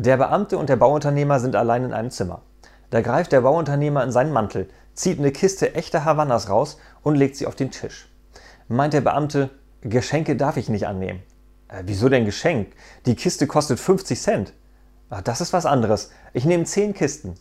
Der Beamte und der Bauunternehmer sind allein in einem Zimmer. Da greift der Bauunternehmer in seinen Mantel, zieht eine Kiste echter Havannas raus und legt sie auf den Tisch. Meint der Beamte, Geschenke darf ich nicht annehmen. Äh, wieso denn Geschenk? Die Kiste kostet 50 Cent. Ach, das ist was anderes. Ich nehme 10 Kisten.